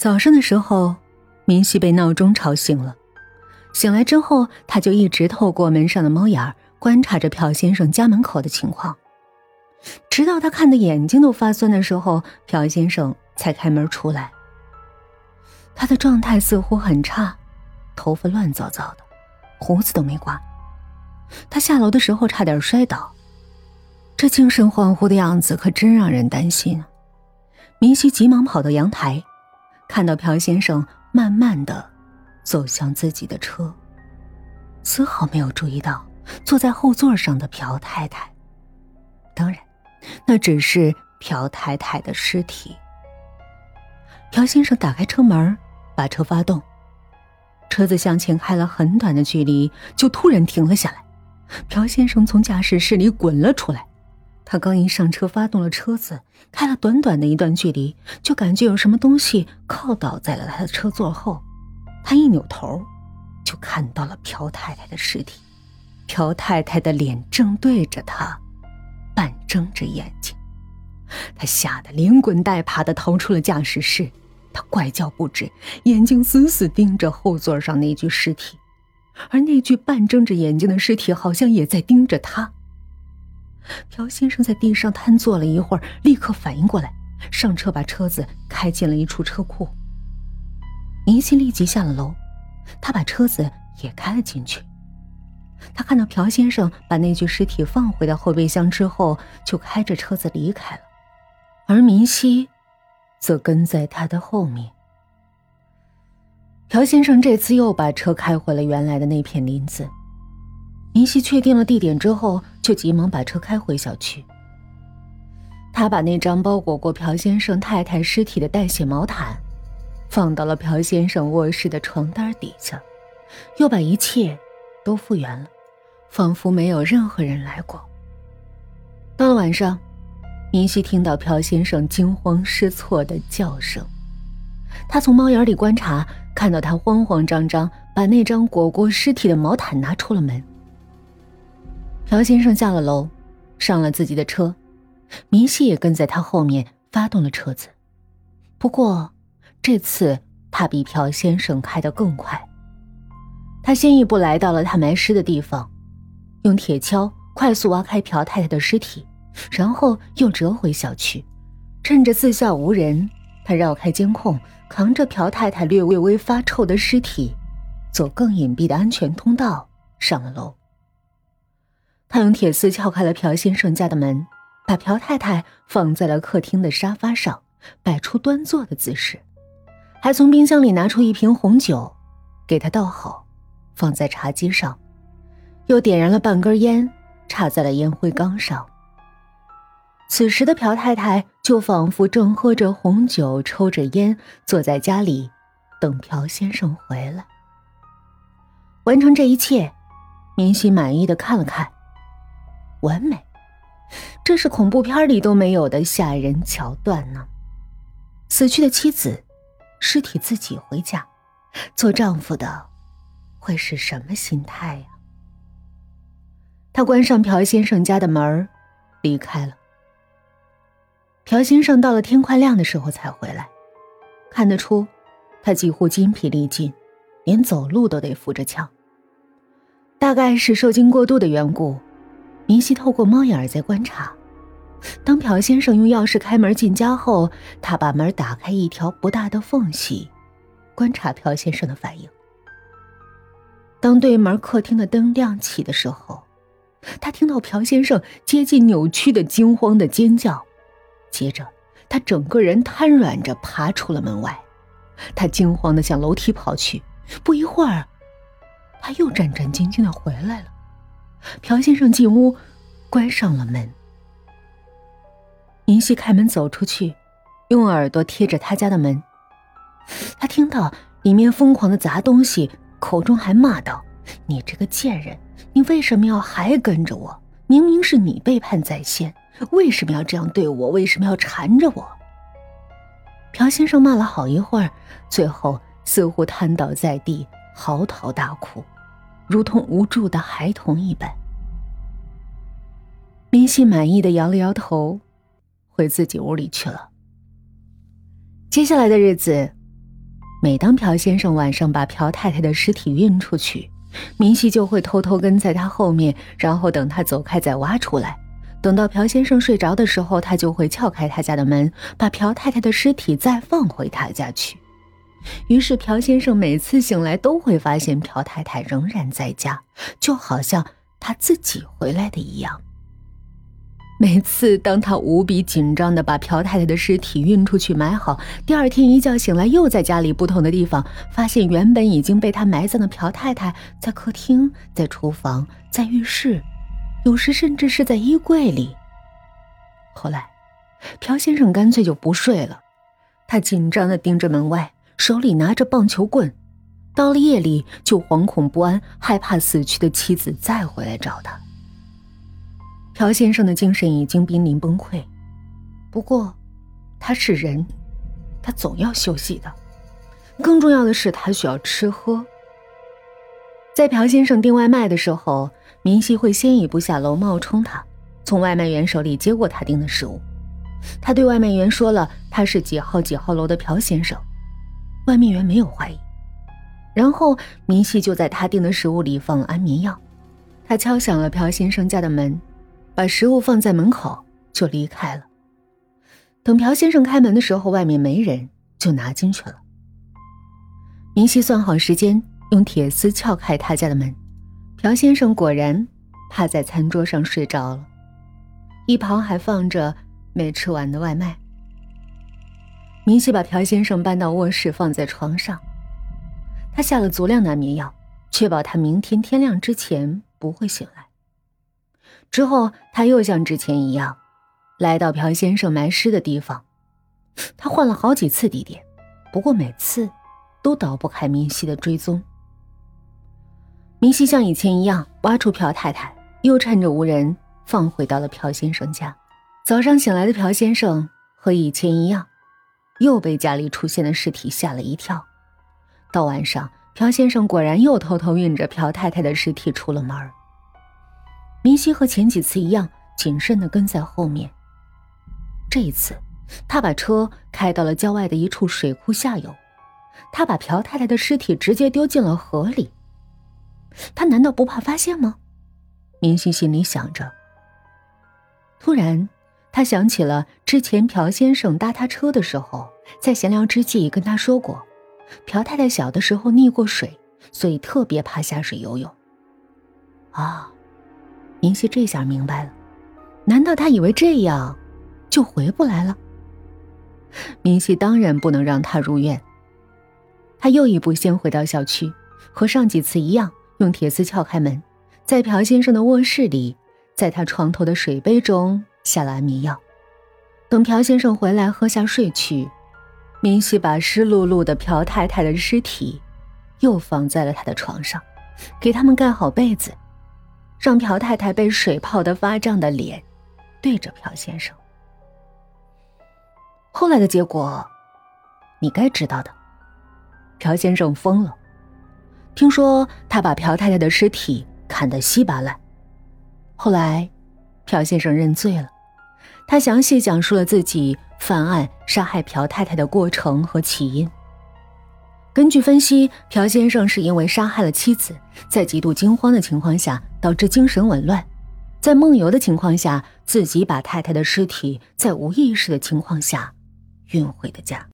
早上的时候，明熙被闹钟吵醒了。醒来之后，他就一直透过门上的猫眼儿观察着朴先生家门口的情况，直到他看的眼睛都发酸的时候，朴先生才开门出来。他的状态似乎很差，头发乱糟糟的，胡子都没刮。他下楼的时候差点摔倒，这精神恍惚的样子可真让人担心。明熙急忙跑到阳台，看到朴先生慢慢的走向自己的车，丝毫没有注意到坐在后座上的朴太太。当然，那只是朴太太的尸体。朴先生打开车门，把车发动，车子向前开了很短的距离，就突然停了下来。朴先生从驾驶室里滚了出来，他刚一上车，发动了车子，开了短短的一段距离，就感觉有什么东西靠倒在了他的车座后。他一扭头，就看到了朴太太的尸体。朴太太的脸正对着他，半睁着眼睛。他吓得连滚带爬的逃出了驾驶室，他怪叫不止，眼睛死死盯着后座上那具尸体。而那具半睁着眼睛的尸体好像也在盯着他。朴先生在地上瘫坐了一会儿，立刻反应过来，上车把车子开进了一处车库。明熙立即下了楼，他把车子也开了进去。他看到朴先生把那具尸体放回到后备箱之后，就开着车子离开了，而明熙则跟在他的后面。朴先生这次又把车开回了原来的那片林子。明熙确定了地点之后，就急忙把车开回小区。他把那张包裹过朴先生太太尸体的带血毛毯，放到了朴先生卧室的床单底下，又把一切都复原了，仿佛没有任何人来过。到了晚上，明熙听到朴先生惊慌失措的叫声，他从猫眼里观察。看到他慌慌张张把那张裹过尸体的毛毯拿出了门，朴先生下了楼，上了自己的车，明熙也跟在他后面发动了车子。不过，这次他比朴先生开得更快。他先一步来到了他埋尸的地方，用铁锹快速挖开朴太太的尸体，然后又折回小区，趁着四下无人，他绕开监控。扛着朴太太略微微发臭的尸体，走更隐蔽的安全通道上了楼。他用铁丝撬开了朴先生家的门，把朴太太放在了客厅的沙发上，摆出端坐的姿势，还从冰箱里拿出一瓶红酒，给他倒好，放在茶几上，又点燃了半根烟，插在了烟灰缸上。此时的朴太太就仿佛正喝着红酒，抽着烟，坐在家里，等朴先生回来。完成这一切，明熙满意的看了看，完美，这是恐怖片里都没有的吓人桥段呢。死去的妻子，尸体自己回家，做丈夫的会是什么心态呀？他关上朴先生家的门离开了。朴先生到了天快亮的时候才回来，看得出，他几乎筋疲力尽，连走路都得扶着墙。大概是受惊过度的缘故，明熙透过猫眼在观察。当朴先生用钥匙开门进家后，他把门打开一条不大的缝隙，观察朴先生的反应。当对门客厅的灯亮起的时候，他听到朴先生接近扭曲的惊慌的尖叫。接着，他整个人瘫软着爬出了门外，他惊慌的向楼梯跑去。不一会儿，他又战战兢兢的回来了。朴先生进屋，关上了门。明熙开门走出去，用耳朵贴着他家的门。他听到里面疯狂的砸东西，口中还骂道：“你这个贱人，你为什么要还跟着我？明明是你背叛在先。”为什么要这样对我？为什么要缠着我？朴先生骂了好一会儿，最后似乎瘫倒在地，嚎啕大哭，如同无助的孩童一般。明熙满意的摇了摇头，回自己屋里去了。接下来的日子，每当朴先生晚上把朴太太的尸体运出去，明熙就会偷偷跟在他后面，然后等他走开再挖出来。等到朴先生睡着的时候，他就会撬开他家的门，把朴太太的尸体再放回他家去。于是，朴先生每次醒来都会发现朴太太仍然在家，就好像他自己回来的一样。每次当他无比紧张的把朴太太的尸体运出去埋好，第二天一觉醒来，又在家里不同的地方发现原本已经被他埋葬的朴太太在客厅、在厨房、在浴室，有时甚至是在衣柜里。后来，朴先生干脆就不睡了，他紧张的盯着门外。手里拿着棒球棍，到了夜里就惶恐不安，害怕死去的妻子再回来找他。朴先生的精神已经濒临崩溃，不过他是人，他总要休息的。更重要的是，他需要吃喝。在朴先生订外卖的时候，明熙会先一步下楼冒充他，从外卖员手里接过他订的食物。他对外卖员说了，他是几号几号楼的朴先生。外卖员没有怀疑，然后明熙就在他订的食物里放了安眠药。他敲响了朴先生家的门，把食物放在门口就离开了。等朴先生开门的时候，外面没人，就拿进去了。明熙算好时间，用铁丝撬开他家的门，朴先生果然趴在餐桌上睡着了，一旁还放着没吃完的外卖。明熙把朴先生搬到卧室，放在床上。他下了足量的安眠药，确保他明天天亮之前不会醒来。之后，他又像之前一样，来到朴先生埋尸的地方。他换了好几次地点，不过每次都逃不开明熙的追踪。明熙像以前一样挖出朴太太，又趁着无人放回到了朴先生家。早上醒来的朴先生和以前一样。又被家里出现的尸体吓了一跳。到晚上，朴先生果然又偷偷运着朴太太的尸体出了门明熙和前几次一样，谨慎的跟在后面。这一次，他把车开到了郊外的一处水库下游，他把朴太太的尸体直接丢进了河里。他难道不怕发现吗？明熙心里想着。突然。他想起了之前朴先生搭他车的时候，在闲聊之际跟他说过，朴太太小的时候溺过水，所以特别怕下水游泳。啊，明熙这下明白了，难道他以为这样就回不来了？明熙当然不能让他入院。他又一步先回到小区，和上几次一样，用铁丝撬开门，在朴先生的卧室里，在他床头的水杯中。下了安眠药，等朴先生回来喝下睡去，明熙把湿漉漉的朴太太的尸体又放在了他的床上，给他们盖好被子，让朴太太被水泡得发胀的脸对着朴先生。后来的结果，你该知道的。朴先生疯了，听说他把朴太太的尸体砍得稀巴烂，后来。朴先生认罪了，他详细讲述了自己犯案杀害朴太太的过程和起因。根据分析，朴先生是因为杀害了妻子，在极度惊慌的情况下导致精神紊乱，在梦游的情况下自己把太太的尸体在无意识的情况下运回的家。